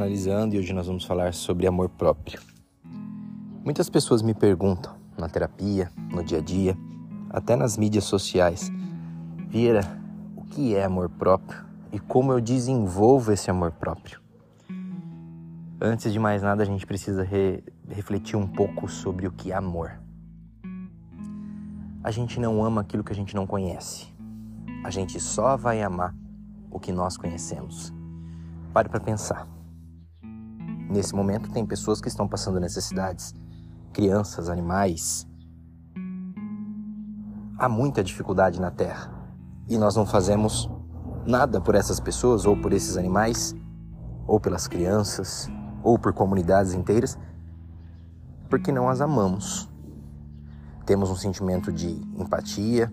psicanalizando e hoje nós vamos falar sobre amor próprio. Muitas pessoas me perguntam na terapia, no dia a dia, até nas mídias sociais, Vieira, o que é amor próprio e como eu desenvolvo esse amor próprio? Antes de mais nada, a gente precisa re refletir um pouco sobre o que é amor. A gente não ama aquilo que a gente não conhece. A gente só vai amar o que nós conhecemos. Pare para pensar. Nesse momento, tem pessoas que estão passando necessidades, crianças, animais. Há muita dificuldade na Terra e nós não fazemos nada por essas pessoas, ou por esses animais, ou pelas crianças, ou por comunidades inteiras, porque não as amamos. Temos um sentimento de empatia,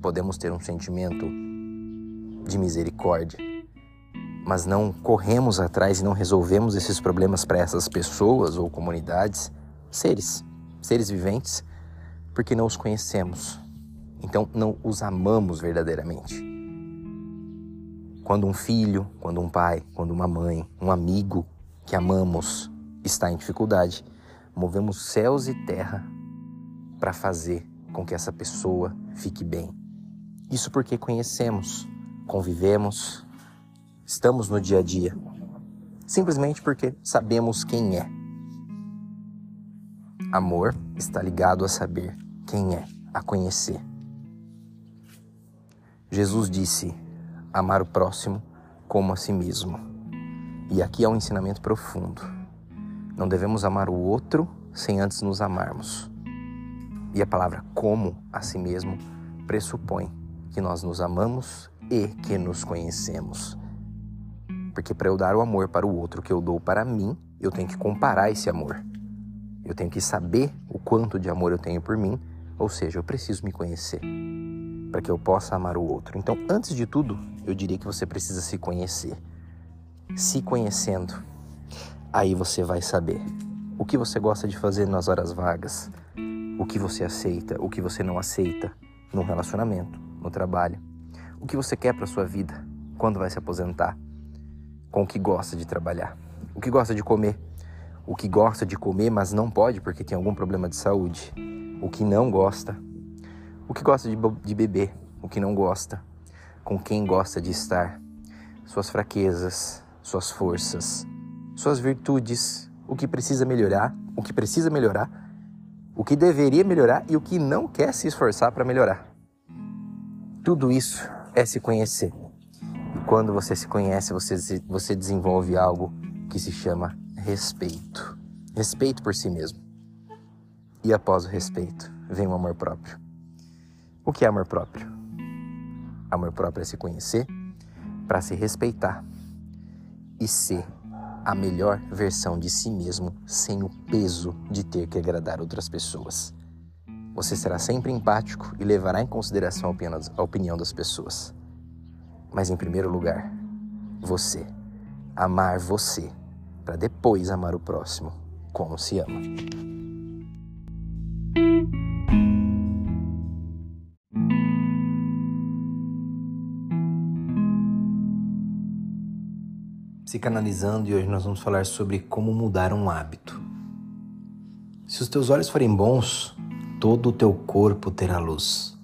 podemos ter um sentimento de misericórdia, mas não corremos atrás e não resolvemos esses problemas para essas pessoas ou comunidades, seres, seres viventes, porque não os conhecemos. Então não os amamos verdadeiramente. Quando um filho, quando um pai, quando uma mãe, um amigo que amamos está em dificuldade, movemos céus e terra para fazer com que essa pessoa fique bem. Isso porque conhecemos, convivemos, estamos no dia a dia, simplesmente porque sabemos quem é. Amor está ligado a saber quem é, a conhecer. Jesus disse: amar o próximo como a si mesmo. E aqui há um ensinamento profundo. Não devemos amar o outro sem antes nos amarmos. E a palavra como a si mesmo pressupõe que nós nos amamos e que nos conhecemos. Porque para eu dar o amor para o outro que eu dou para mim, eu tenho que comparar esse amor. Eu tenho que saber o quanto de amor eu tenho por mim, ou seja, eu preciso me conhecer para que eu possa amar o outro. Então, antes de tudo, eu diria que você precisa se conhecer. Se conhecendo, aí você vai saber o que você gosta de fazer nas horas vagas, o que você aceita, o que você não aceita no relacionamento, no trabalho, o que você quer para sua vida, quando vai se aposentar, com o que gosta de trabalhar, o que gosta de comer, o que gosta de comer, mas não pode porque tem algum problema de saúde, o que não gosta, o que gosta de, de beber, o que não gosta, com quem gosta de estar, suas fraquezas, suas forças, suas virtudes, o que precisa melhorar, o que precisa melhorar, o que deveria melhorar e o que não quer se esforçar para melhorar. Tudo isso é se conhecer. Quando você se conhece, você, você desenvolve algo que se chama respeito. Respeito por si mesmo. E após o respeito, vem o amor próprio. O que é amor próprio? Amor próprio é se conhecer para se respeitar e ser a melhor versão de si mesmo sem o peso de ter que agradar outras pessoas. Você será sempre empático e levará em consideração a opinião das pessoas. Mas em primeiro lugar, você. Amar você, para depois amar o próximo como se ama. Psicanalizando e hoje nós vamos falar sobre como mudar um hábito. Se os teus olhos forem bons, todo o teu corpo terá luz.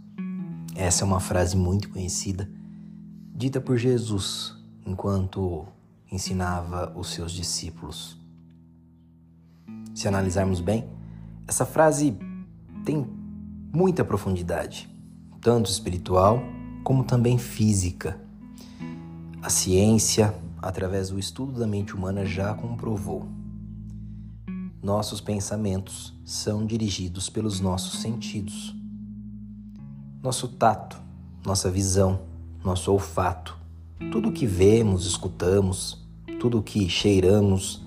Essa é uma frase muito conhecida, dita por Jesus enquanto ensinava os seus discípulos. Se analisarmos bem, essa frase tem muita profundidade, tanto espiritual como também física. A ciência, através do estudo da mente humana, já comprovou nossos pensamentos são dirigidos pelos nossos sentidos. Nosso tato, nossa visão, nosso olfato, tudo que vemos, escutamos, tudo que cheiramos,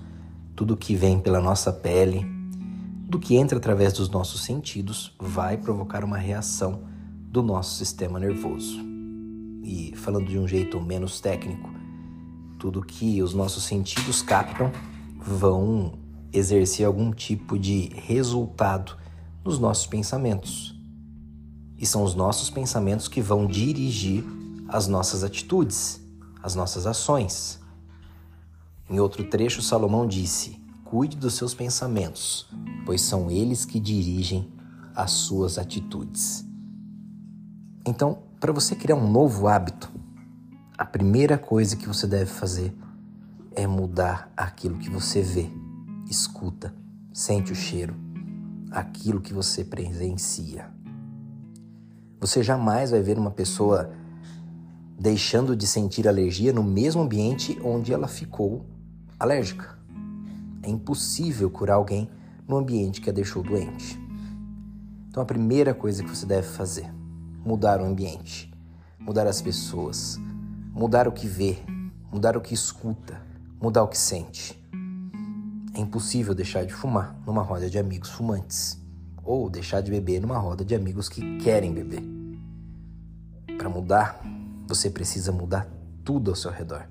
tudo que vem pela nossa pele, tudo que entra através dos nossos sentidos vai provocar uma reação do nosso sistema nervoso. E falando de um jeito menos técnico, tudo que os nossos sentidos captam vão exercer algum tipo de resultado nos nossos pensamentos. E são os nossos pensamentos que vão dirigir as nossas atitudes, as nossas ações. Em outro trecho, Salomão disse: Cuide dos seus pensamentos, pois são eles que dirigem as suas atitudes. Então, para você criar um novo hábito, a primeira coisa que você deve fazer é mudar aquilo que você vê, escuta, sente o cheiro, aquilo que você presencia. Você jamais vai ver uma pessoa deixando de sentir alergia no mesmo ambiente onde ela ficou alérgica. É impossível curar alguém no ambiente que a deixou doente. Então a primeira coisa que você deve fazer, mudar o ambiente, mudar as pessoas, mudar o que vê, mudar o que escuta, mudar o que sente. É impossível deixar de fumar numa roda de amigos fumantes ou deixar de beber numa roda de amigos que querem beber. Para mudar, você precisa mudar tudo ao seu redor.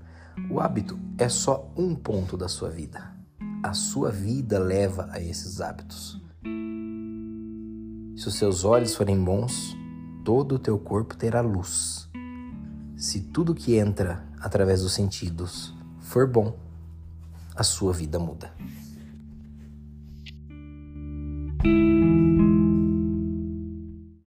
O hábito é só um ponto da sua vida. A sua vida leva a esses hábitos. Se os seus olhos forem bons, todo o teu corpo terá luz. Se tudo que entra através dos sentidos for bom, a sua vida muda.